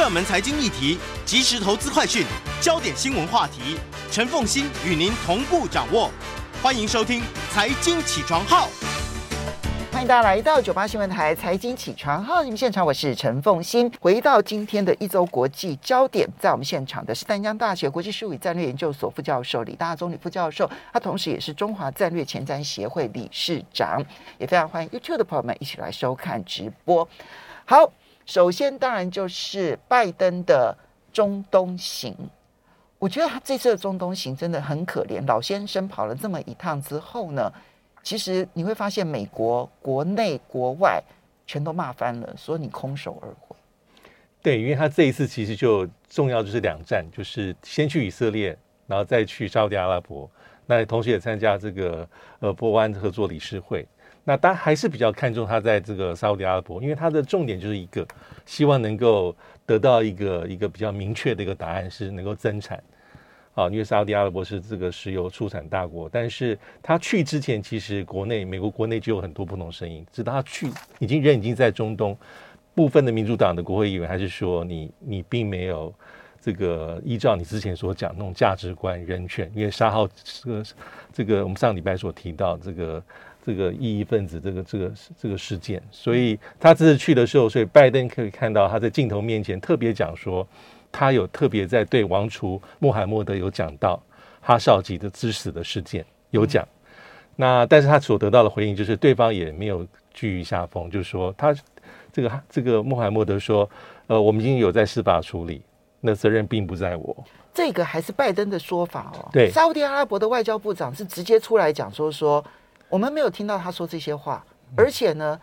热门财经议题、即时投资快讯、焦点新闻话题，陈凤欣与您同步掌握。欢迎收听《财经起床号》。欢迎大家来到九八新闻台财经起床号，你们现场我是陈凤欣。回到今天的一周国际焦点，在我们现场的是淡江大学国际事务与战略研究所副教授李大宗李副教授，他同时也是中华战略前瞻协会理事长，也非常欢迎 YouTube 的朋友们一起来收看直播。好，首先当然就是拜登的中东行，我觉得他这次的中东行真的很可怜，老先生跑了这么一趟之后呢，其实你会发现，美国国内国外全都骂翻了，说你空手而回。对，因为他这一次其实就重要就是两站，就是先去以色列，然后再去沙乌地阿拉伯，那同时也参加这个呃波湾合作理事会。那当然还是比较看重他在这个沙乌地阿拉伯，因为他的重点就是一个希望能够得到一个一个比较明确的一个答案，是能够增产。啊，因为沙乌地阿拉伯是这个石油出产大国，但是他去之前，其实国内美国国内就有很多不同声音。直到他去，已经人已经在中东，部分的民主党的国会议员还是说你你并没有这个依照你之前所讲那种价值观、人权。因为沙号这个这个我们上礼拜所提到这个这个异议分子这个这个这个事件，所以他这次去的时候，所以拜登可以看到他在镜头面前特别讲说。他有特别在对王储穆罕默德有讲到哈少吉的之死的事件有讲，那但是他所得到的回应就是对方也没有居于下风，就是说他这个这个穆罕默德说，呃，我们已经有在司法处理，那责任并不在我。这个还是拜登的说法哦。对，沙乌地阿拉伯的外交部长是直接出来讲说说，我们没有听到他说这些话，而且呢。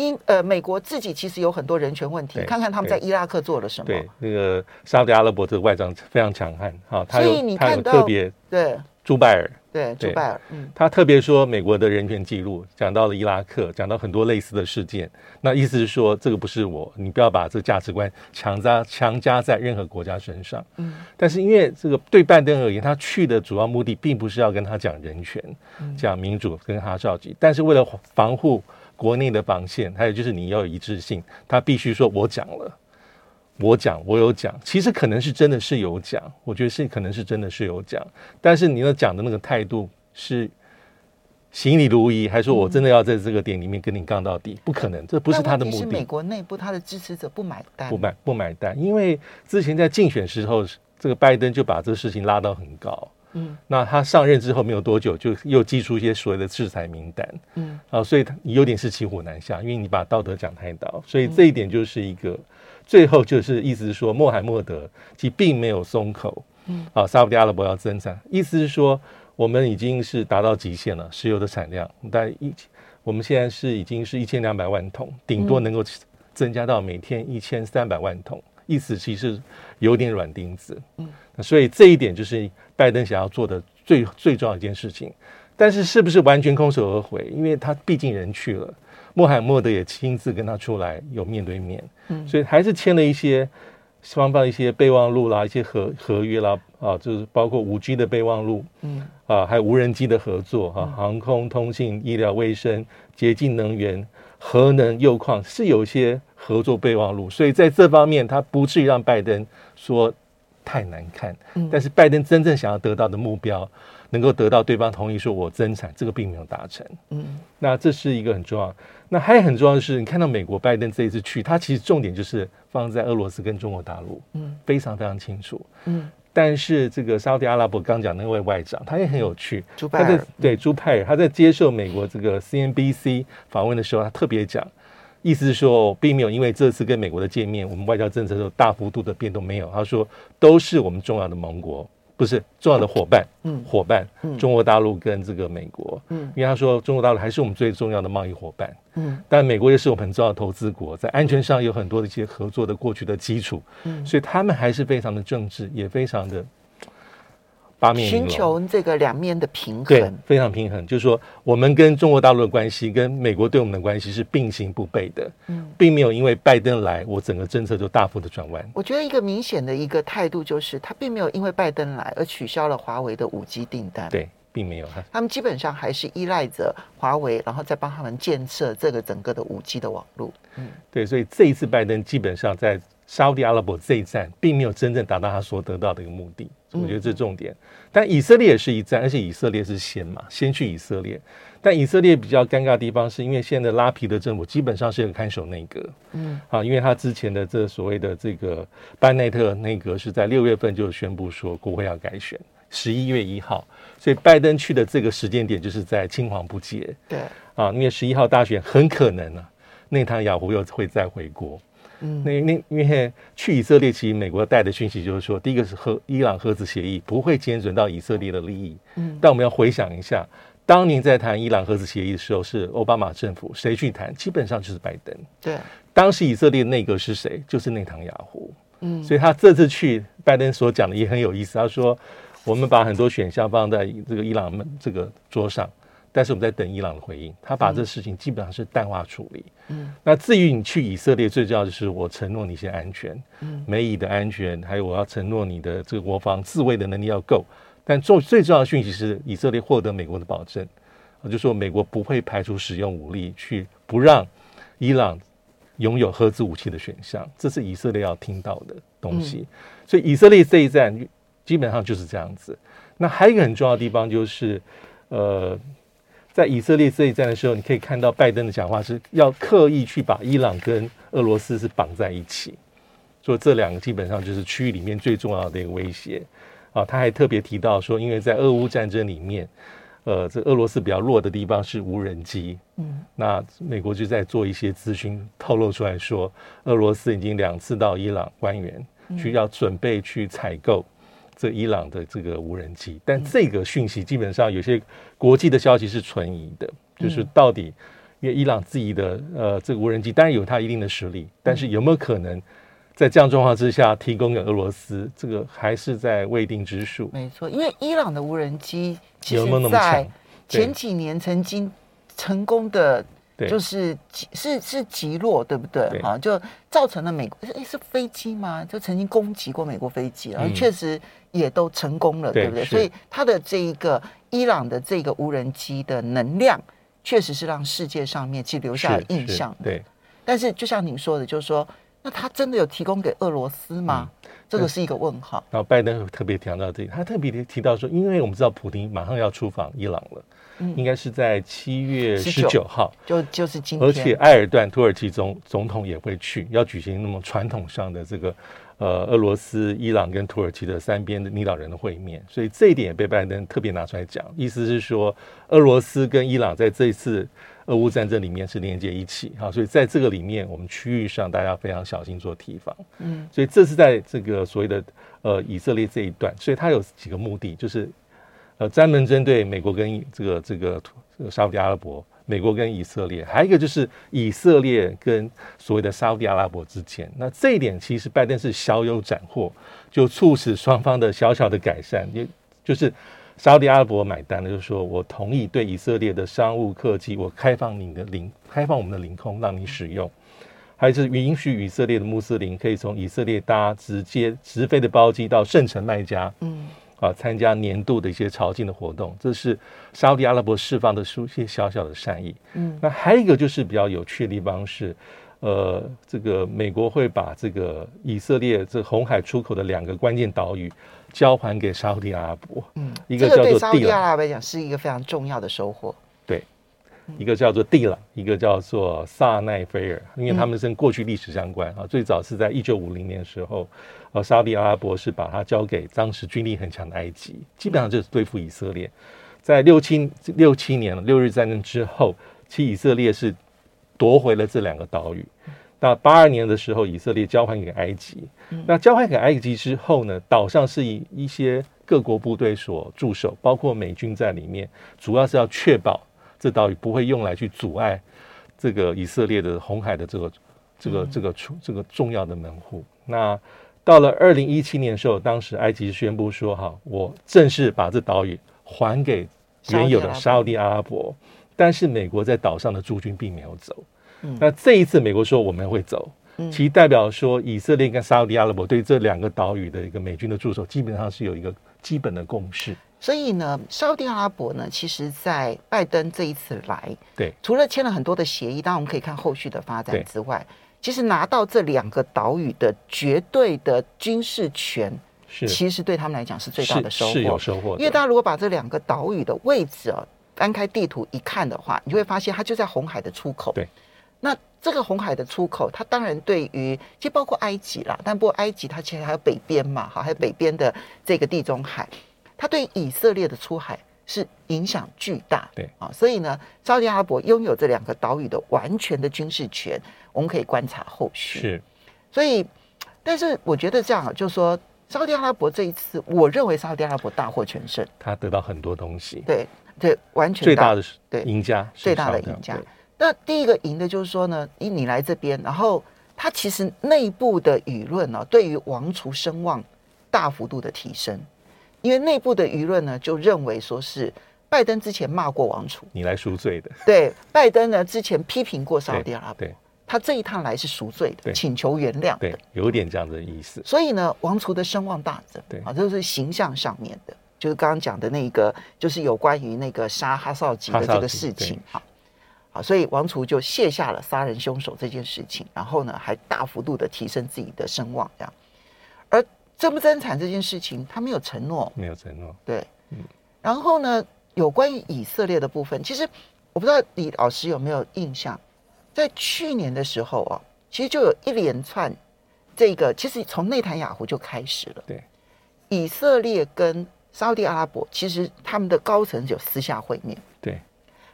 因呃，美国自己其实有很多人权问题，看看他们在伊拉克做了什么。对，那个沙特阿拉伯这个外长非常强悍啊，他有所以你看到他有特别对朱拜尔对朱拜尔，嗯，他特别说美国的人权记录，讲到了伊拉克，讲到很多类似的事件。那意思是说，这个不是我，你不要把这个价值观强加强加在任何国家身上。嗯，但是因为这个对拜登而言，他去的主要目的并不是要跟他讲人权、讲民主跟哈绍吉，但是为了防护。国内的防线，还有就是你要有一致性，他必须说我讲了，我讲，我有讲，其实可能是真的是有讲，我觉得是可能是真的是有讲，但是你要讲的那个态度是行礼如仪，还是说我真的要在这个点里面跟你杠到底？不可能，这不是他的目的。是美国内部他的支持者不买单，不买不买单，因为之前在竞选时候，这个拜登就把这个事情拉到很高。嗯，那他上任之后没有多久，就又寄出一些所谓的制裁名单。嗯，啊，所以他有点是骑虎难下，因为你把道德讲太高，所以这一点就是一个、嗯、最后就是意思是说，穆罕默德其实并没有松口。嗯，啊，沙乌地阿拉伯要增产，意思是说我们已经是达到极限了，石油的产量大概一，我们现在是已经是一千两百万桶，顶多能够增加到每天一千三百万桶。意思其实有点软钉子，嗯，所以这一点就是拜登想要做的最最重要一件事情。但是是不是完全空手而回？因为他毕竟人去了，穆罕默德也亲自跟他出来有面对面，嗯，所以还是签了一些双方一些备忘录啦，一些合合约啦，啊，就是包括五 G 的备忘录，嗯，啊，还有无人机的合作，哈、啊，航空、通信、医疗卫生、洁净能源。核能、铀矿是有一些合作备忘录，所以在这方面他不至于让拜登说太难看。嗯，但是拜登真正想要得到的目标，能够得到对方同意说我增产，这个并没有达成。嗯，那这是一个很重要。那还有很重要的是，你看到美国拜登这一次去，他其实重点就是放在俄罗斯跟中国大陆。嗯，非常非常清楚。嗯。但是这个沙特阿拉伯刚讲那位外长，他也很有趣。朱拜尔对朱拜尔，他在接受美国这个 CNBC 访问的时候，他特别讲，意思是说，并没有因为这次跟美国的见面，我们外交政策有大幅度的变动没有。他说，都是我们重要的盟国。不是重要的伙伴，嗯，伙伴，嗯，中国大陆跟这个美国，嗯，因为他说中国大陆还是我们最重要的贸易伙伴，嗯，但美国也是我们很重要的投资国，在安全上有很多的一些合作的过去的基础，嗯，所以他们还是非常的政治，也非常的。八面寻求这个两面的平衡，对，非常平衡。就是说，我们跟中国大陆的关系，跟美国对我们的关系是并行不悖的，嗯，并没有因为拜登来，我整个政策就大幅的转弯。我觉得一个明显的一个态度就是，他并没有因为拜登来而取消了华为的五 G 订单，对，并没有。他们基本上还是依赖着华为，然后再帮他们建设这个整个的五 G 的网络。嗯，对，所以这一次拜登基本上在沙乌地阿拉伯这一战并没有真正达到他所得到的一个目的，我觉得这是重点。但以色列也是一战，而且以色列是先嘛，先去以色列。但以色列比较尴尬的地方，是因为现在的拉皮的政府基本上是一个看守内阁，嗯，啊，因为他之前的这所谓的这个班内特内阁是在六月份就宣布说国会要改选，十一月一号，所以拜登去的这个时间点就是在青黄不接，对，啊，因为十一号大选很可能啊，内塔尼亚胡又会再回国。嗯，那那因为去以色列，其实美国带的讯息就是说，第一个是核伊朗核子协议不会减损到以色列的利益。嗯，但我们要回想一下，当年在谈伊朗核子协议的时候，是奥巴马政府，谁去谈？基本上就是拜登。对，当时以色列内阁是谁？就是内塔尼亚胡。嗯，所以他这次去，拜登所讲的也很有意思。他说，我们把很多选项放在这个伊朗们这个桌上。但是我们在等伊朗的回应，他把这事情基本上是淡化处理。嗯，那至于你去以色列，最重要就是我承诺你一些安全，嗯，美以的安全，还有我要承诺你的这个国防自卫的能力要够。但最最重要的讯息是，以色列获得美国的保证，就说美国不会排除使用武力去不让伊朗拥有核子武器的选项，这是以色列要听到的东西。所以以色列这一战基本上就是这样子。那还有一个很重要的地方就是，呃。在以色列这一战的时候，你可以看到拜登的讲话是要刻意去把伊朗跟俄罗斯是绑在一起，说这两个基本上就是区域里面最重要的一个威胁啊。他还特别提到说，因为在俄乌战争里面，呃，这俄罗斯比较弱的地方是无人机，嗯，那美国就在做一些咨询透露出来说，俄罗斯已经两次到伊朗官员去要准备去采购。这伊朗的这个无人机，但这个讯息基本上有些国际的消息是存疑的，就是到底因为伊朗自己的呃这个无人机当然有它一定的实力，但是有没有可能在这样状况之下提供给俄罗斯，这个还是在未定之数。没错，因为伊朗的无人机其实在前几年曾经成功的。就是是是击落，对不对？哈啊，就造成了美国诶是飞机吗？就曾经攻击过美国飞机，然后确实也都成功了，嗯、对不对？所以它的这一个伊朗的这个无人机的能量，确实是让世界上面去留下了印象。对，但是就像您说的，就是说，那他真的有提供给俄罗斯吗？嗯、这个是一个问号。然后拜登特别强调这个，他特别提到说，因为我们知道普丁马上要出访伊朗了。应该是在七月十九号，就就是今天。而且埃尔段土耳其总总统也会去，要举行那么传统上的这个呃俄罗斯、伊朗跟土耳其的三边的领导人的会面，所以这一点也被拜登特别拿出来讲，意思是说俄罗斯跟伊朗在这一次俄乌战争里面是连接一起哈，所以在这个里面，我们区域上大家非常小心做提防。嗯，所以这是在这个所谓的呃以色列这一段，所以它有几个目的，就是。呃，专门针对美国跟这个这个这个沙乌地阿拉伯，美国跟以色列，还有一个就是以色列跟所谓的沙乌地阿拉伯之间。那这一点其实拜登是小有斩获，就促使双方的小小的改善，也就是沙乌地阿拉伯买单的，就是说我同意对以色列的商务客机，我开放你的领，开放我们的领空让你使用，还是允许以色列的穆斯林可以从以色列搭直接直飞的包机到圣城麦加。嗯。啊，参加年度的一些朝觐的活动，这是沙乌地阿拉伯释放的出一些小小的善意。嗯，那还有一个就是比较有趣的地方是，呃，这个美国会把这个以色列这红海出口的两个关键岛屿交还给沙乌地阿拉伯。嗯，一个叫做地朗，这个对沙乌地阿拉伯来讲是一个非常重要的收获。对，一个叫做地朗，一个叫做萨奈菲尔，因为他们跟过去历史相关啊，最早是在一九五零年的时候。呃，沙地阿拉伯是把它交给当时军力很强的埃及，基本上就是对付以色列。在六七六七年六日战争之后，其以色列是夺回了这两个岛屿。到八二年的时候，以色列交还给埃及。那交还给埃及之后呢，岛上是以一些各国部队所驻守，包括美军在里面，主要是要确保这岛屿不会用来去阻碍这个以色列的红海的这个这个这个出这个重要的门户。那到了二零一七年的时候，当时埃及宣布说：“哈，我正式把这岛屿还给原有的沙乌地阿拉伯。”但是美国在岛上的驻军并没有走。嗯，那这一次美国说我们会走，其代表说以色列跟沙乌地阿拉伯对这两个岛屿的一个美军的驻守，基本上是有一个基本的共识。所以呢，沙乌地阿拉伯呢，其实在拜登这一次来，对，除了签了很多的协议，当然我们可以看后续的发展之外。其实拿到这两个岛屿的绝对的军事权，是其实对他们来讲是最大的收获，是有收获。因为大家如果把这两个岛屿的位置啊翻开地图一看的话，你就会发现它就在红海的出口。对，那这个红海的出口，它当然对于其实包括埃及啦，但不过埃及它其实还有北边嘛，哈，还有北边的这个地中海，它对以色列的出海。是影响巨大，对啊，所以呢，沙特阿拉伯拥有这两个岛屿的完全的军事权，我们可以观察后续。是，所以，但是我觉得这样，就是说，沙特阿拉伯这一次，我认为沙特阿拉伯大获全胜，他得到很多东西。对对，完全最大的对赢家，最大的赢家。那第一个赢的就是说呢，你你来这边，然后他其实内部的舆论呢、啊，对于王储声望大幅度的提升。因为内部的舆论呢，就认为说是拜登之前骂过王储，你来赎罪的。对，拜登呢之前批评过沙特阿拉伯，对，他这一趟来是赎罪的，请求原谅的，对，有点这样的意思。所以呢，王储的声望大增，对啊，这是形象上面的，就是刚刚讲的那个，就是有关于那个杀哈绍吉的这个事情，啊，好，所以王储就卸下了杀人凶手这件事情，然后呢，还大幅度的提升自己的声望，这样，而。增不增产这件事情，他没有承诺，没有承诺。对，嗯，然后呢，有关于以色列的部分，其实我不知道李老师有没有印象，在去年的时候啊，其实就有一连串这个，其实从内塔尼亚胡就开始了。对，以色列跟沙特阿拉伯，其实他们的高层有私下会面。对。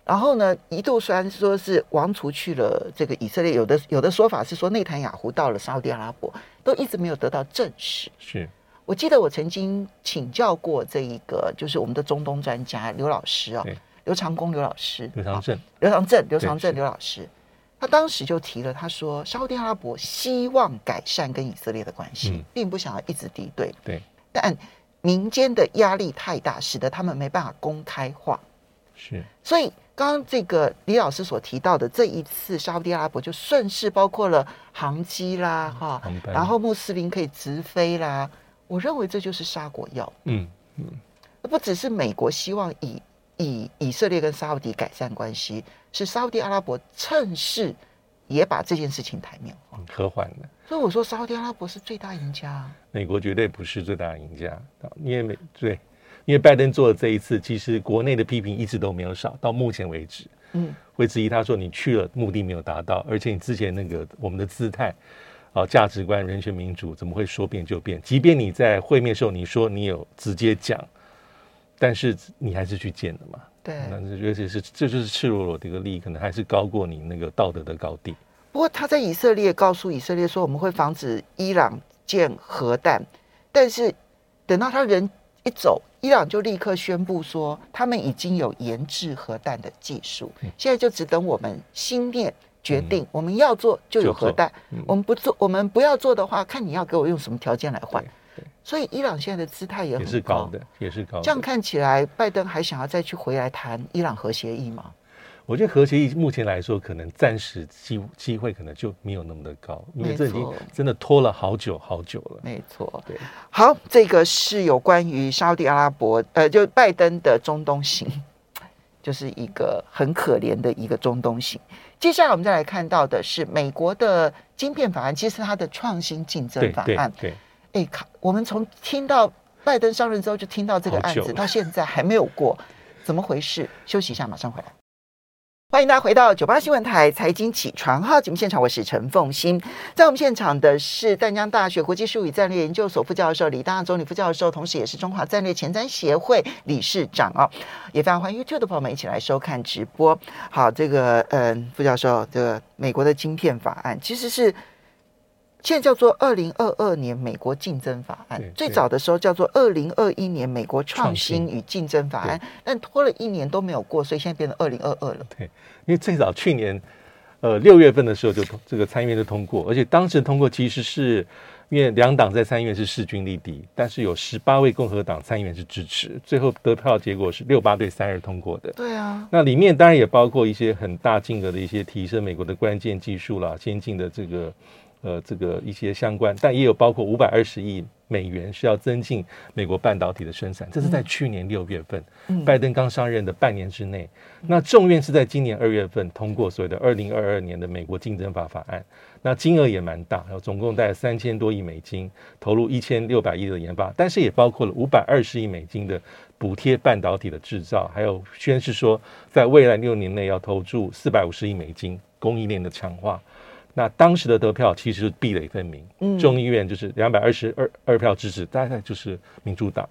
然后呢，一度虽然说是王储去了这个以色列，有的有的说法是说内塔尼亚胡到了沙特阿拉伯，都一直没有得到证实。是我记得我曾经请教过这一个，就是我们的中东专家刘老师啊，刘长工刘老师，刘长正，刘长正，刘长正刘老师，他当时就提了，他说沙特阿拉伯希望改善跟以色列的关系，嗯、并不想要一直敌对。对，但民间的压力太大，使得他们没办法公开化。是，所以。刚刚这个李老师所提到的这一次，沙特阿拉伯就顺势包括了航机啦，哈、嗯，然后穆斯林可以直飞啦。我认为这就是沙国药。嗯嗯，不只是美国希望以以以色列跟沙特改善关系，是沙特阿拉伯趁势也把这件事情台面化，和缓的。所以我说沙特阿拉伯是最大赢家。美国绝对不是最大赢家，因为美对。因为拜登做的这一次，其实国内的批评一直都没有少，到目前为止，嗯，会质疑他说你去了目的没有达到，而且你之前那个我们的姿态啊、价值观、人权民主怎么会说变就变？即便你在会面的时候你说你有直接讲，但是你还是去见了嘛？对，那而且是这就是赤裸裸的一个利益，可能还是高过你那个道德的高地。不过他在以色列告诉以色列说我们会防止伊朗建核弹，但是等到他人一走。伊朗就立刻宣布说，他们已经有研制核弹的技术，现在就只等我们心念决定，我们要做就有核弹，我们不做，我们不要做的话，看你要给我用什么条件来换。所以伊朗现在的姿态也很是高的，也是高的。这样看起来，拜登还想要再去回来谈伊朗核协议吗？我觉得和协议目前来说，可能暂时机机会可能就没有那么的高，因为这已经真的拖了好久好久了。没错，对。好，这个是有关于沙特阿拉伯，呃，就拜登的中东行，就是一个很可怜的一个中东行。接下来我们再来看到的是美国的晶片法案，其实它的创新竞争法案。对，哎，看我们从听到拜登上任之后，就听到这个案子，到现在还没有过，怎么回事？休息一下，马上回来。欢迎大家回到九八新闻台财经起床号节目现场，我是陈凤欣。在我们现场的是淡江大学国际事务与战略研究所副教授李大中李副教授，同时也是中华战略前瞻协会理事长哦。也非常欢迎 YouTube 的朋友们一起来收看直播。好，这个嗯，副教授，这个美国的晶片法案其实是。现在叫做二零二二年美国竞争法案，最早的时候叫做二零二一年美国创新与竞争法案，但拖了一年都没有过，所以现在变成二零二二了。对，因为最早去年呃六月份的时候就这个参议院就通过，而且当时通过其实是因为两党在参议院是势均力敌，但是有十八位共和党参议员是支持，最后得票结果是六八对三二通过的。对啊，那里面当然也包括一些很大金额的一些提升美国的关键技术啦，先进的这个。呃，这个一些相关，但也有包括五百二十亿美元是要增进美国半导体的生产，这是在去年六月份，拜登刚上任的半年之内。那众院是在今年二月份通过所谓的二零二二年的美国竞争法法案，那金额也蛮大，然后总共带三千多亿美金投入一千六百亿的研发，但是也包括了五百二十亿美金的补贴半导体的制造，还有宣示说在未来六年内要投注四百五十亿美金供应链的强化。那当时的得票其实是壁垒分明，嗯，众议院就是两百二十二二票支持，大概就是民主党；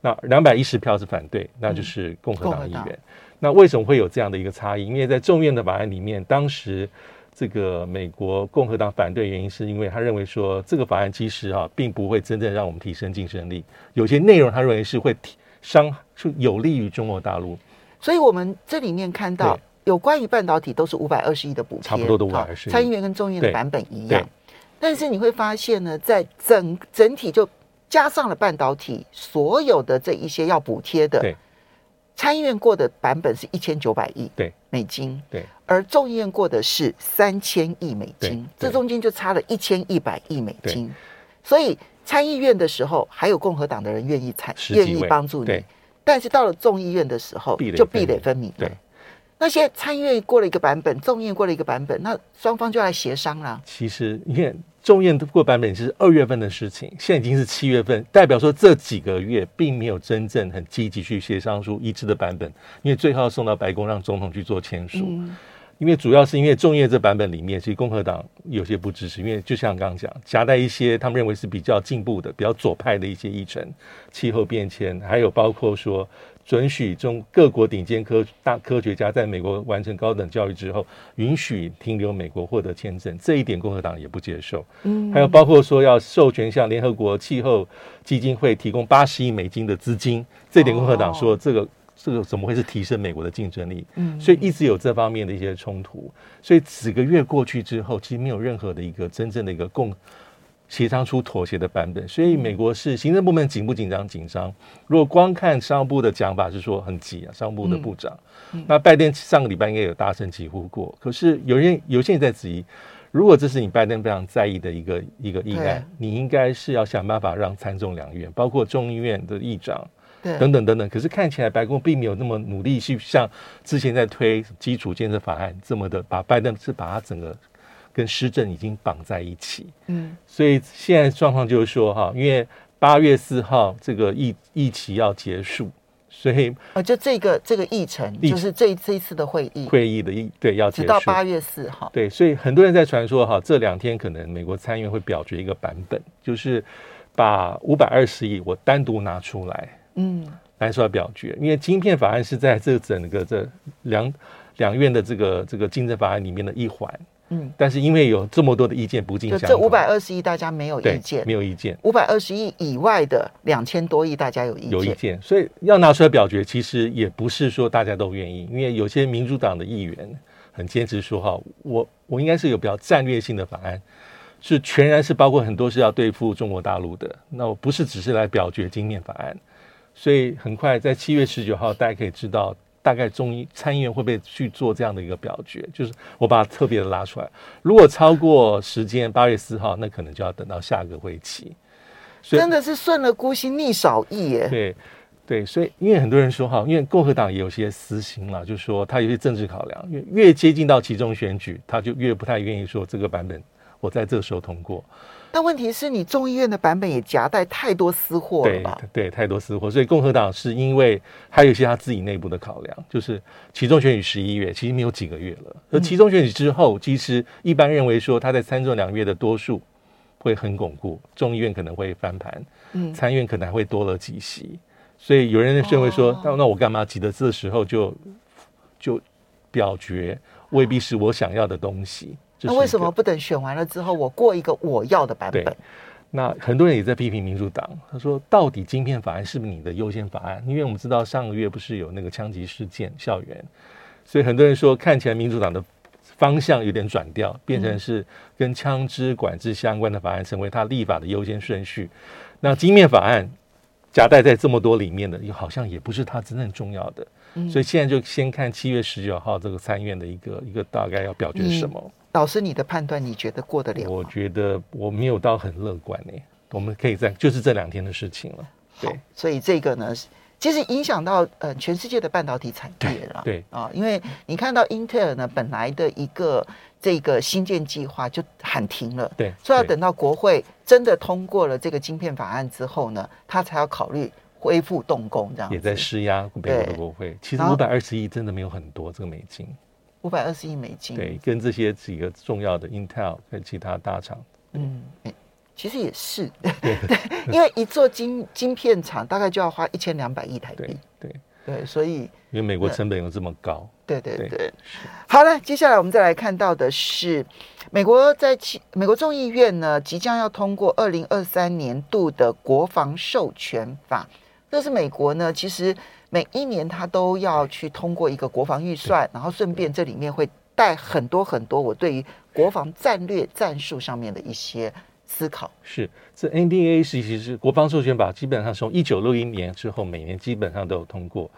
那两百一十票是反对，那就是共和党议员。那为什么会有这样的一个差异？因为在众院的法案里面，当时这个美国共和党反对原因是因为他认为说这个法案其实啊，并不会真正让我们提升竞争力，有些内容他认为是会提伤，是有利于中国大陆。所以我们这里面看到。有关于半导体都是五百二十亿的补贴，差不多都五百二十亿。参议院跟众议院的版本一样，但是你会发现呢，在整整体就加上了半导体所有的这一些要补贴的，参议院过的版本是一千九百亿美金，对，而众议院过的是三千亿美金，这中间就差了一千一百亿美金。所以参议院的时候还有共和党的人愿意参愿意帮助你，但是到了众议院的时候就壁垒分明，对。那些参议院过了一个版本，众议院过了一个版本，那双方就来协商了。其实你看，众议院过版本是二月份的事情，现在已经是七月份，代表说这几个月并没有真正很积极去协商出一致的版本，因为最后要送到白宫让总统去做签署。嗯、因为主要是因为众议院这版本里面，其实共和党有些不支持，因为就像刚刚讲，夹带一些他们认为是比较进步的、比较左派的一些议程，气候变迁，还有包括说。准许中各国顶尖科大科学家在美国完成高等教育之后，允许停留美国获得签证，这一点共和党也不接受。嗯，还有包括说要授权向联合国气候基金会提供八十亿美金的资金，这点共和党说这个这个怎么会是提升美国的竞争力？嗯，所以一直有这方面的一些冲突。所以几个月过去之后，其实没有任何的一个真正的一个共。协商出妥协的版本，所以美国是行政部门紧不紧张？紧张。如果光看商务部的讲法是说很急啊，商务部的部长，那拜登上个礼拜应该有大声疾呼过。可是有人有些人在质疑，如果这是你拜登非常在意的一个一个议案，你应该是要想办法让参众两院，包括众议院的议长，等等等等。可是看起来白宫并没有那么努力去像之前在推基础建设法案这么的，把拜登是把他整个。跟施政已经绑在一起，嗯，所以现在状况就是说哈，因为八月四号这个疫疫期要结束，所以啊，就这个这个议程就是这这一次的会议。会议的议对要结束。直到八月四号，对，所以很多人在传说哈，这两天可能美国参议院会表决一个版本，就是把五百二十亿我单独拿出来，嗯，来说表决，因为晶片法案是在这整个这两两院的这个这个竞争法案里面的一环。嗯，但是因为有这么多的意见不尽相同，这五百二十亿大家没有意见，没有意见。五百二十亿以外的两千多亿大家有意见，有意见。所以要拿出来表决，其实也不是说大家都愿意，因为有些民主党的议员很坚持说哈，我我应该是有比较战略性的法案，是全然是包括很多是要对付中国大陆的，那我不是只是来表决晶片法案。所以很快在七月十九号，大家可以知道。大概众议参议院会不会去做这样的一个表决？就是我把它特别的拉出来。如果超过时间八月四号，那可能就要等到下个会期。真的是顺了孤心逆少意耶。对对，所以因为很多人说哈，因为共和党也有些私心嘛，就是说他有些政治考量，越越接近到其中选举，他就越不太愿意说这个版本我在这个时候通过。但问题是你众议院的版本也夹带太多私货了吧？对，对，太多私货，所以共和党是因为还有一些他自己内部的考量，就是其中选举十一月，其实没有几个月了。而其中选举之后，其实一般认为说他在参众两院的多数会很巩固，众议院可能会翻盘，嗯，参院可能还会多了几席，所以有人认为说，那、哦、那我干嘛急得这时候就就表决，未必是我想要的东西。那为什么不等选完了之后，我过一个我要的版本？那很多人也在批评民主党，他说到底晶片法案是不是你的优先法案？因为我们知道上个月不是有那个枪击事件校园，所以很多人说看起来民主党的方向有点转调，变成是跟枪支管制相关的法案成为他立法的优先顺序。那晶片法案夹带在这么多里面的，又好像也不是他真正重要的。所以现在就先看七月十九号这个参院的一个一个大概要表决什么。老师，你的判断，你觉得过得了？我觉得我没有到很乐观呢。我们可以在就是这两天的事情了。对，所以这个呢，其实影响到呃全世界的半导体产业了。对啊，因为你看到英特尔呢，本来的一个这个新建计划就喊停了。对，所以要等到国会真的通过了这个晶片法案之后呢，他才要考虑恢复动工这样。也在施压美国的国会。其实五百二十亿真的没有很多这个美金。五百二十亿美金。对，跟这些几个重要的 Intel 跟其他大厂。嗯。其实也是，对，因为一座晶晶片厂大概就要花一千两百亿台币，对对对，所以因为美国成本有这么高，对对对，对。好了，接下来我们再来看到的是，美国在其美国众议院呢，即将要通过二零二三年度的国防授权法，这是美国呢，其实每一年他都要去通过一个国防预算，然后顺便这里面会带很多很多我对于国防战略战术上面的一些。思考是这 NDA 其实是国防授权法，基本上从一九六一年之后，每年基本上都有通过。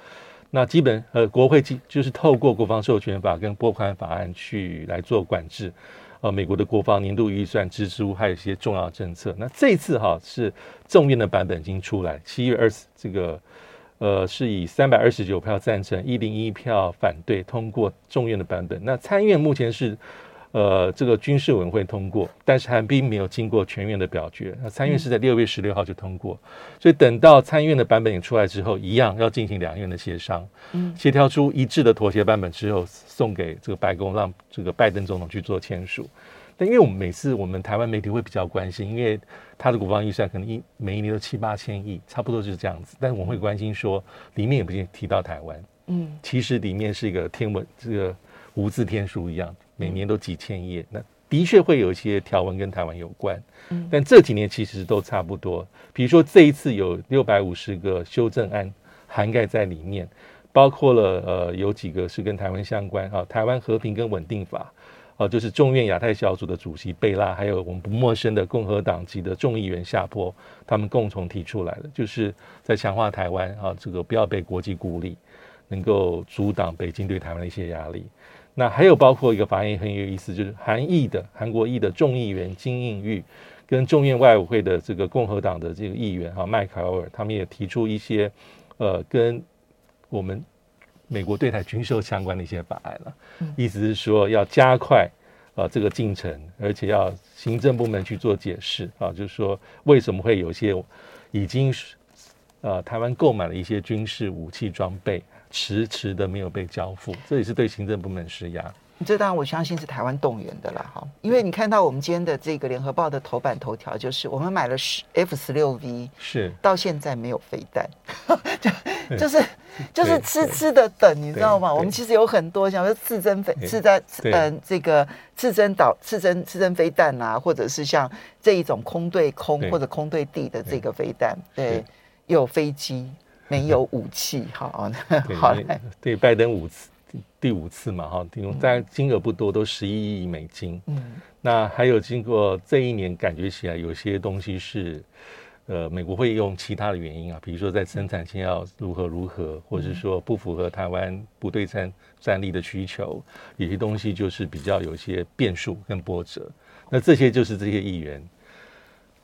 那基本呃，国会就是透过国防授权法跟拨款法案去来做管制。呃，美国的国防年度预算支出还有一些重要政策。那这次哈是众院的版本已经出来，七月二十这个呃是以三百二十九票赞成，一零一票反对通过众院的版本。那参院目前是。呃，这个军事委员会通过，但是还并没有经过全院的表决。那参院是在六月十六号就通过，嗯，所以等到参院的版本也出来之后，一样要进行两院的协商，嗯，协调出一致的妥协版本之后，送给这个白宫，让这个拜登总统去做签署。但因为我们每次我们台湾媒体会比较关心，因为他的国防预算可能一每一年都七八千亿，差不多就是这样子。但是我们会关心说，里面也不见提到台湾，嗯，其实里面是一个天文这个无字天书一样。每年都几千页，那的确会有一些条文跟台湾有关，嗯，但这几年其实都差不多。比如说这一次有六百五十个修正案涵盖在里面，包括了呃有几个是跟台湾相关啊，台湾和平跟稳定法啊，就是众院亚太小组的主席贝拉，还有我们不陌生的共和党籍的众议员夏波，他们共同提出来的，就是在强化台湾啊，这个不要被国际孤立，能够阻挡北京对台湾的一些压力。那还有包括一个法言很有意思，就是韩裔的韩国裔的众议员金应玉，跟众院外委会的这个共和党的这个议员哈麦考尔，他们也提出一些呃跟我们美国对台军售相关的一些法案了，意思是说要加快啊这个进程，而且要行政部门去做解释啊，就是说为什么会有些已经呃台湾购买了一些军事武器装备。迟迟的没有被交付，这也是对行政部门施压。这当然我相信是台湾动员的啦，哈，因为你看到我们今天的这个联合报的头版头条，就是我们买了十 F 十六 V，是。到现在没有飞弹，就就是就是痴痴的等，你知道吗？我们其实有很多像说刺针飞刺针嗯这个刺针导刺针刺针飞弹啊，或者是像这一种空对空或者空对地的这个飞弹，对，有飞机。没有武器，好，好嘞。对，拜登五次，第五次嘛，哈，但金额不多，都十一亿美金。嗯，那还有经过这一年，感觉起来有些东西是，呃，美国会用其他的原因啊，比如说在生产线要如何如何，或者是说不符合台湾不对称战力的需求，有些东西就是比较有些变数跟波折。那这些就是这些议员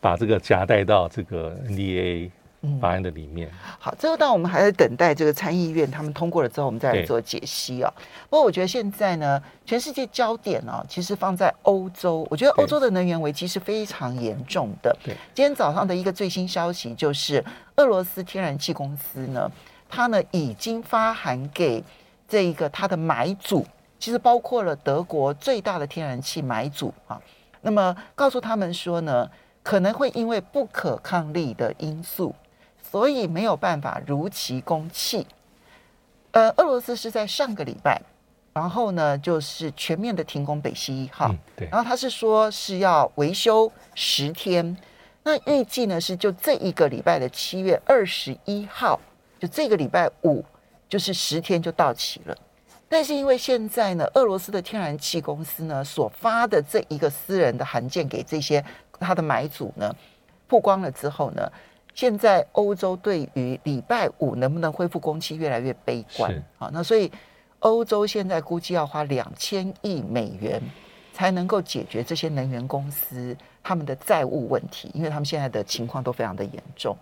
把这个夹带到这个 NDA。法案的里面，嗯、好，最后当我们还在等待这个参议院他们通过了之后，我们再来做解析啊。不过我觉得现在呢，全世界焦点呢、啊，其实放在欧洲。我觉得欧洲的能源危机是非常严重的。对，今天早上的一个最新消息就是，俄罗斯天然气公司呢，它呢已经发函给这一个它的买主，其实包括了德国最大的天然气买主啊。那么告诉他们说呢，可能会因为不可抗力的因素。所以没有办法如期供气。呃，俄罗斯是在上个礼拜，然后呢，就是全面的停工北溪一号。嗯，对。然后他是说是要维修十天，那预计呢是就这一个礼拜的七月二十一号，就这个礼拜五，就是十天就到期了。但是因为现在呢，俄罗斯的天然气公司呢所发的这一个私人的函件给这些他的买主呢曝光了之后呢。现在欧洲对于礼拜五能不能恢复工期越来越悲观啊，那所以欧洲现在估计要花两千亿美元才能够解决这些能源公司他们的债务问题，因为他们现在的情况都非常的严重。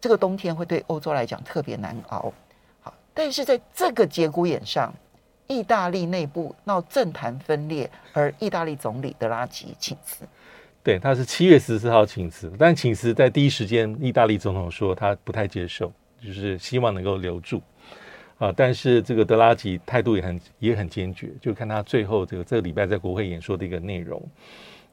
这个冬天会对欧洲来讲特别难熬。好，但是在这个节骨眼上，意大利内部闹政坛分裂，而意大利总理德拉吉请辞。对，他是七月十四号请辞，但请辞在第一时间，意大利总统说他不太接受，就是希望能够留住。啊，但是这个德拉吉态度也很也很坚决，就看他最后这个这个礼拜在国会演说的一个内容。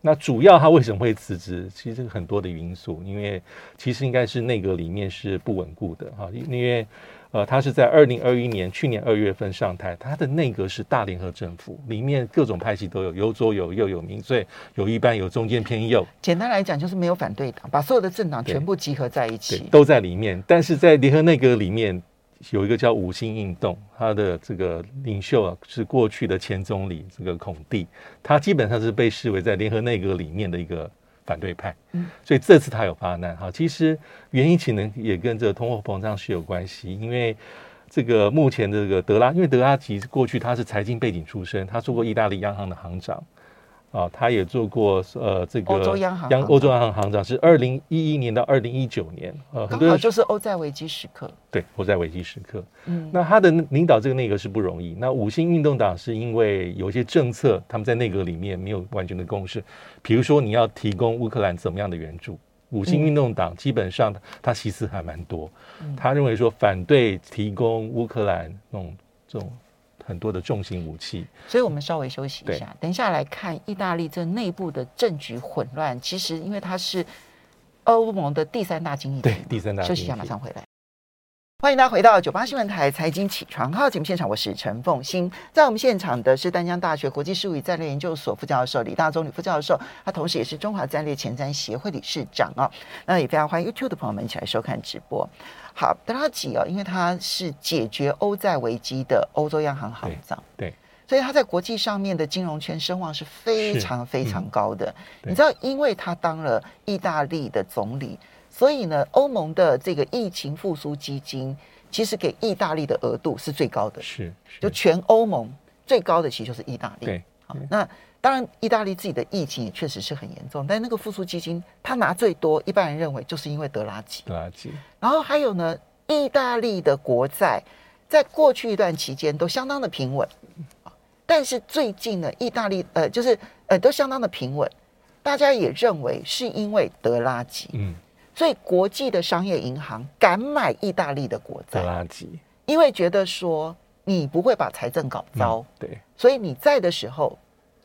那主要他为什么会辞职？其实很多的因素，因为其实应该是内阁里面是不稳固的哈，因为呃他是在二零二一年去年二月份上台，他的内阁是大联合政府，里面各种派系都有，有左有右有民粹，有一般有中间偏右。简单来讲就是没有反对党，把所有的政党全部集合在一起，都在里面。但是在联合内阁里面。有一个叫五星运动，他的这个领袖啊是过去的前总理这个孔蒂，他基本上是被视为在联合内阁里面的一个反对派，嗯，所以这次他有发难哈。其实原因可能也跟这个通货膨胀是有关系，因为这个目前的这个德拉，因为德拉吉过去他是财经背景出身，他做过意大利央行的行长。啊，他也做过呃，这个欧洲央行央欧洲央行行长是二零一一年到二零一九年，呃，刚好就是欧债危机时刻。对，欧债危机时刻。嗯，那他的领导这个内阁是不容易。那五星运动党是因为有一些政策，他们在内阁里面没有完全的共识。比如说，你要提供乌克兰怎么样的援助？五星运动党基本上他其实还蛮多，他认为说反对提供乌克兰那种这种。很多的重型武器，所以我们稍微休息一下，等一下来看意大利这内部的政局混乱。其实，因为它是欧盟的第三大经济体，对，第三大。休息一下，马上回来。欢迎大家回到九八新闻台财经起床号节目现场，我是陈凤欣。在我们现场的是丹江大学国际事务与战略研究所副教授李大宗李副教授，他同时也是中华战略前瞻协会理事长啊。那也非常欢迎 YouTube 的朋友们一起来收看直播。好，德拉吉哦，因为他是解决欧债危机的欧洲央行行长，对，所以他在国际上面的金融圈声望是非常非常高的。嗯、你知道，因为他当了意大利的总理，所以呢，欧盟的这个疫情复苏基金其实给意大利的额度是最高的，是，是就全欧盟最高的其实就是意大利。对，好，那。当然，意大利自己的疫情也确实是很严重，但那个复苏基金他拿最多，一般人认为就是因为德拉吉。德拉吉。然后还有呢，意大利的国债在过去一段期间都相当的平稳，但是最近呢，意大利呃就是呃都相当的平稳，大家也认为是因为德拉吉。嗯。所以国际的商业银行敢买意大利的国债。垃圾。因为觉得说你不会把财政搞糟。嗯、对。所以你在的时候。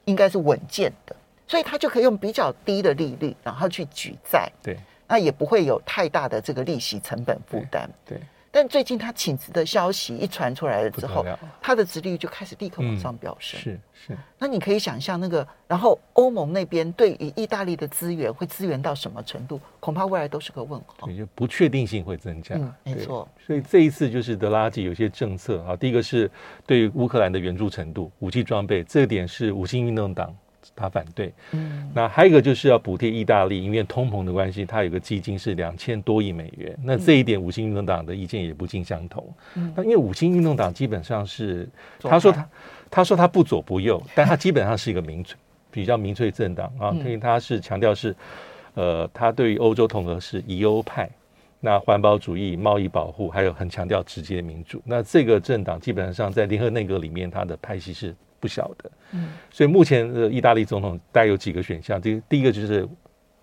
应该是稳健的，所以他就可以用比较低的利率，然后去举债，对，那也不会有太大的这个利息成本负担，对。对，但最近他请辞的消息一传出来了之后，他的殖利率就开始立刻往上飙升，嗯、是是。那你可以想象那个，然后欧盟那边对于意大利的资源会资源到什么程度，恐怕未来都是个问号，也，就不确定性会增加，嗯，没错。所以这一次就是德拉吉有些政策啊，第一个是对于乌克兰的援助程度、武器装备，这点是五星运动党。他反对，嗯，那还有一个就是要补贴意大利，因为通膨的关系，它有个基金是两千多亿美元。那这一点，五星运动党的意见也不尽相同。嗯，那因为五星运动党基本上是，他说他他说他不左不右，但他基本上是一个民粹，比较民粹政党啊，因为他是强调是，呃，他对于欧洲统合是以欧派，那环保主义、贸易保护，还有很强调直接民主。那这个政党基本上在联合内阁里面，他的派系是。不晓得，嗯，所以目前的意大利总统大概有几个选项。第第一个就是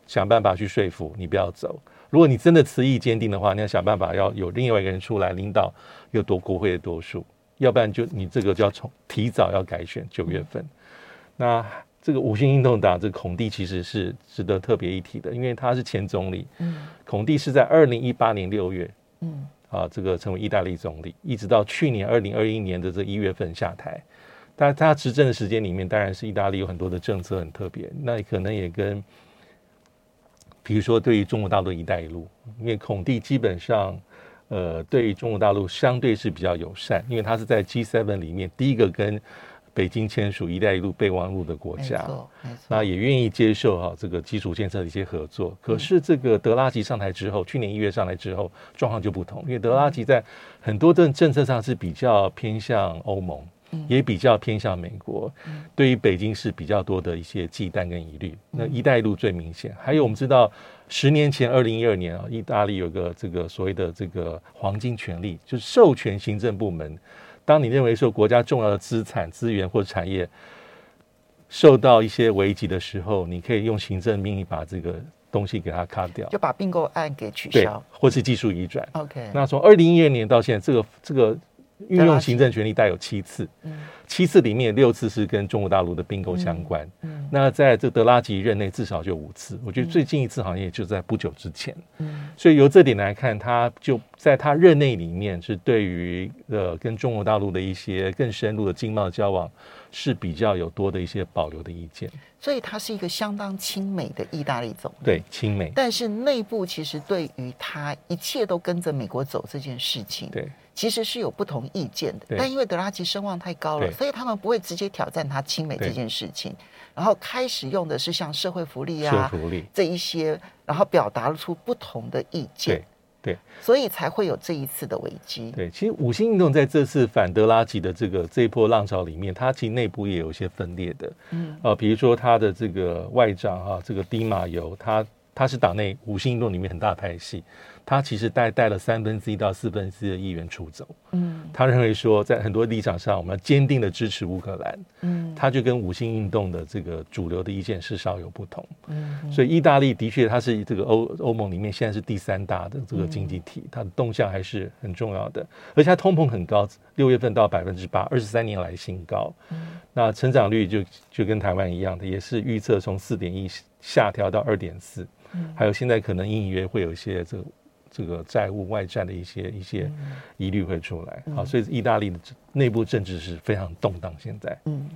想办法去说服你不要走。如果你真的词意坚定的话，你要想办法要有另外一个人出来领导，有多国会的多数，要不然就你这个就要从提早要改选九月份。那这个五星运动党这个孔蒂其实是值得特别一提的，因为他是前总理，嗯，孔蒂是在二零一八年六月，嗯，啊，这个成为意大利总理，一直到去年二零二一年的这一月份下台。但他执政的时间里面，当然是意大利有很多的政策很特别，那可能也跟，比如说对于中国大陆“一带一路”，因为孔蒂基本上，呃，对于中国大陆相对是比较友善，因为他是在 G7 里面第一个跟北京签署“一带一路”备忘录的国家，那也愿意接受哈这个基础建设的一些合作。可是这个德拉吉上台之后，去年一月上来之后，状况就不同，因为德拉吉在很多的政策上是比较偏向欧盟。也比较偏向美国，对于北京是比较多的一些忌惮跟疑虑。那“一带一路”最明显。还有我们知道，十年前二零一二年啊，意大利有个这个所谓的这个黄金权利，就是授权行政部门，当你认为说国家重要的资产、资源或产业受到一些危机的时候，你可以用行政命令把这个东西给它卡掉，就把并购案给取消，或是技术移转。OK，那从二零一二年到现在，这个这个。运用行政权力带有七次，七次里面六次是跟中国大陆的并购相关。那在这德拉吉任内至少就五次，我觉得最近一次好像也就在不久之前。所以由这点来看，他就在他任内里面是对于呃跟中国大陆的一些更深入的经贸交往是比较有多的一些保留的意见。所以他是一个相当亲美的意大利总理，对，亲美。但是内部其实对于他一切都跟着美国走这件事情，对。其实是有不同意见的，但因为德拉吉声望太高了，所以他们不会直接挑战他亲美这件事情，然后开始用的是像社会福利啊福利这一些，然后表达出不同的意见，对，所以才会有这一次的危机。对，其实五星运动在这次反德拉吉的这个这一波浪潮里面，它其实内部也有一些分裂的，嗯，呃，比如说他的这个外长哈、啊，这个迪马尤，他他是党内五星运动里面很大派系。他其实带带了三分之一到四分之一的议员出走。嗯，他认为说，在很多立场上，我们要坚定的支持乌克兰。嗯，他就跟五星运动的这个主流的意见是稍有不同。嗯，所以意大利的确，它是这个欧欧盟里面现在是第三大的这个经济体，它的动向还是很重要的。而且它通膨很高，六月份到百分之八，二十三年来新高。嗯，那成长率就就跟台湾一样的，也是预测从四点一下调到二点四。嗯，还有现在可能隐隐约会有一些这个。这个债务外债的一些一些疑虑会出来，好，所以意大利的内部政治是非常动荡。现在，嗯，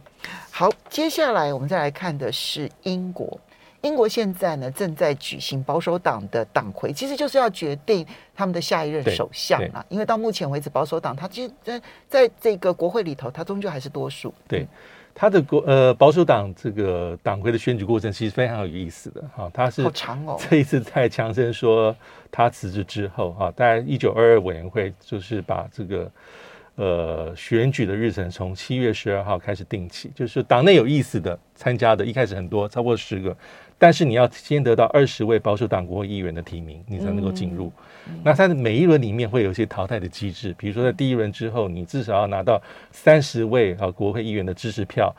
好，接下来我们再来看的是英国。英国现在呢正在举行保守党的党魁，其实就是要决定他们的下一任首相啊。因为到目前为止，保守党他其实在在这个国会里头，他终究还是多数。对。他的国呃保守党这个党魁的选举过程其实非常有意思的哈，他是好长哦这一次在强生说他辞职之后哈，大概一九二二委员会就是把这个呃选举的日程从七月十二号开始定起，就是党内有意思的参加的，一开始很多超过十个。但是你要先得到二十位保守党国会议员的提名，你才能够进入。嗯、那它的每一轮里面会有一些淘汰的机制，比如说在第一轮之后，你至少要拿到三十位啊国会议员的支持票，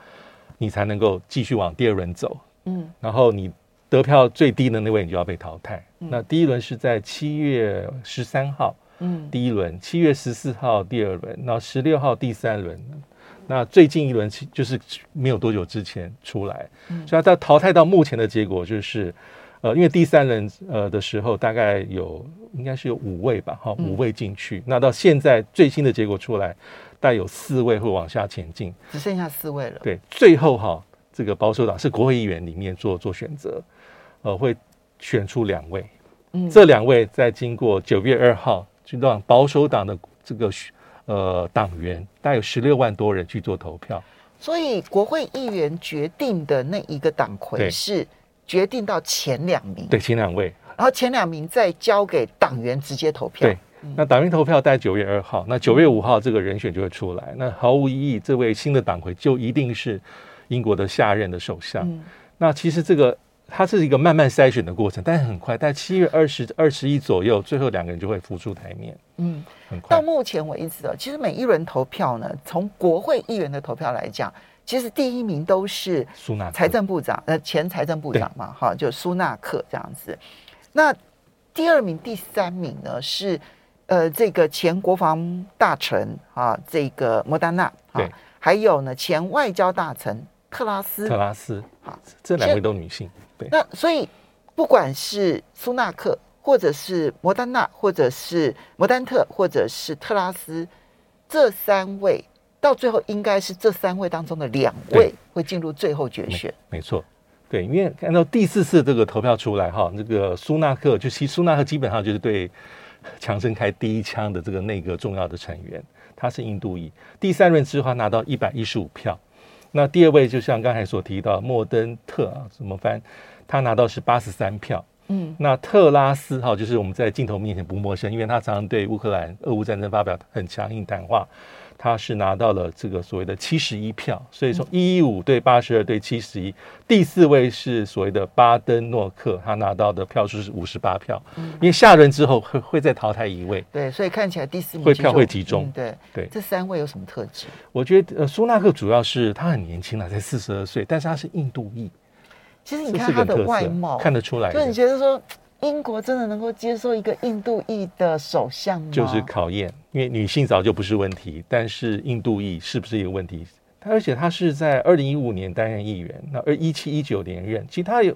你才能够继续往第二轮走。嗯，然后你得票最低的那位，你就要被淘汰。嗯、那第一轮是在七月十三号，嗯，第一轮；七月十四号第二轮，然后十六号第三轮。那最近一轮就是没有多久之前出来，所以他淘汰到目前的结果就是，呃，因为第三轮呃的时候大概有应该是有五位吧，哈，五位进去。那到现在最新的结果出来，大概有四位会往下前进，只剩下四位了。对，最后哈，这个保守党是国会议员里面做做选择，呃，会选出两位，嗯这两位在经过九月二号就让保守党的这个。呃，党员大概有十六万多人去做投票，所以国会议员决定的那一个党魁是决定到前两名，对前两位，然后前两名再交给党员直接投票。对，那党员投票在九月二号，那九月五号这个人选就会出来。那毫无意义，这位新的党魁就一定是英国的下任的首相。嗯、那其实这个。它是一个慢慢筛选的过程，但是很快，在七月二十二十一左右，最后两个人就会浮出台面。嗯，很快。到目前为止，其实每一轮投票呢，从国会议员的投票来讲，其实第一名都是苏纳财政部长，呃，前财政部长嘛，哈，就苏纳克这样子。那第二名、第三名呢是呃这个前国防大臣啊，这个莫丹娜啊，还有呢前外交大臣特拉斯。特拉斯啊，这两位都女性。那所以，不管是苏纳克，或者是摩丹娜，或者是摩丹特，或者是特拉斯，这三位到最后应该是这三位当中的两位会进入最后决选。没错，对，因为按照第四次这个投票出来哈，这个苏纳克就其实苏纳克基本上就是对强生开第一枪的这个内阁重要的成员，他是印度裔，第三轮之后拿到一百一十五票。那第二位就像刚才所提到莫登特啊，怎么翻？他拿到是八十三票，嗯，那特拉斯哈，就是我们在镜头面前不陌生，因为他常常对乌克兰俄乌战争发表很强硬谈话。他是拿到了这个所谓的七十一票，所以从一一五对八十二对七十一，第四位是所谓的巴登诺克，他拿到的票数是五十八票。嗯，因为下轮之后会会再淘汰一位，对，所以看起来第四名会票会集中。嗯、对对，这三位有什么特质？我觉得呃，苏纳克主要是他很年轻了，才四十二岁，但是他是印度裔。其实你看他的外貌，看得出来，就你觉得说。英国真的能够接受一个印度裔的首相吗？就是考验，因为女性早就不是问题，但是印度裔是不是一个问题？他而且他是在二零一五年担任议员，那二一七一九连任，其实他有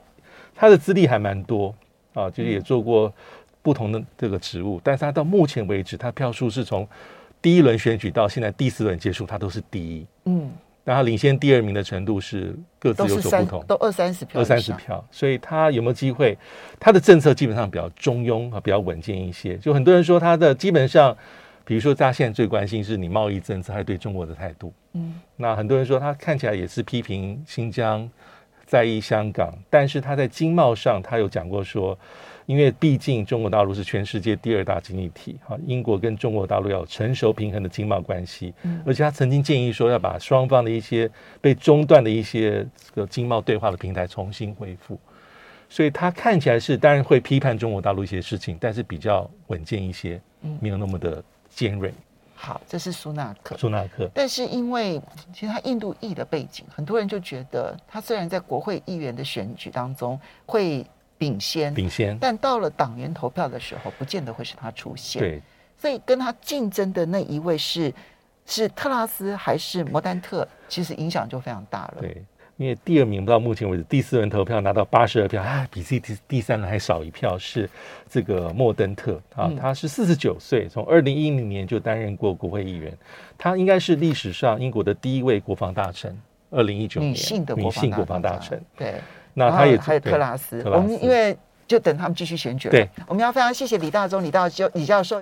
他的资历还蛮多啊，就是也做过不同的这个职务，嗯、但是他到目前为止，他票数是从第一轮选举到现在第四轮结束，他都是第一。嗯。那他领先第二名的程度是各自有所不同，都二三十票，二三十票，所以他有没有机会？他的政策基本上比较中庸啊，比较稳健一些。就很多人说他的基本上，比如说大家现在最关心是你贸易政策还对中国的态度。嗯，那很多人说他看起来也是批评新疆，在意香港，但是他在经贸上，他有讲过说。因为毕竟中国大陆是全世界第二大经济体，哈，英国跟中国大陆要有成熟平衡的经贸关系，嗯，而且他曾经建议说要把双方的一些被中断的一些这个经贸对话的平台重新恢复，所以他看起来是当然会批判中国大陆一些事情，但是比较稳健一些，嗯，没有那么的尖锐。好，这是苏纳克，苏纳克，但是因为其实他印度裔的背景，很多人就觉得他虽然在国会议员的选举当中会。领先，领先，但到了党员投票的时候，不见得会是他出现。对，所以跟他竞争的那一位是是特拉斯还是摩丹特，其实影响就非常大了。对，因为第二名到目前为止第四轮投票拿到八十二票，啊，比自己第第三轮还少一票，是这个莫登特。啊，嗯、他是四十九岁，从二零一零年就担任过国会议员，他应该是历史上英国的第一位国防大臣。二零一九年，女性的国防大臣，对。那他也还有特拉斯，我们因为就等他们继续选举了。对，我们要非常谢谢李大中李大教李教授。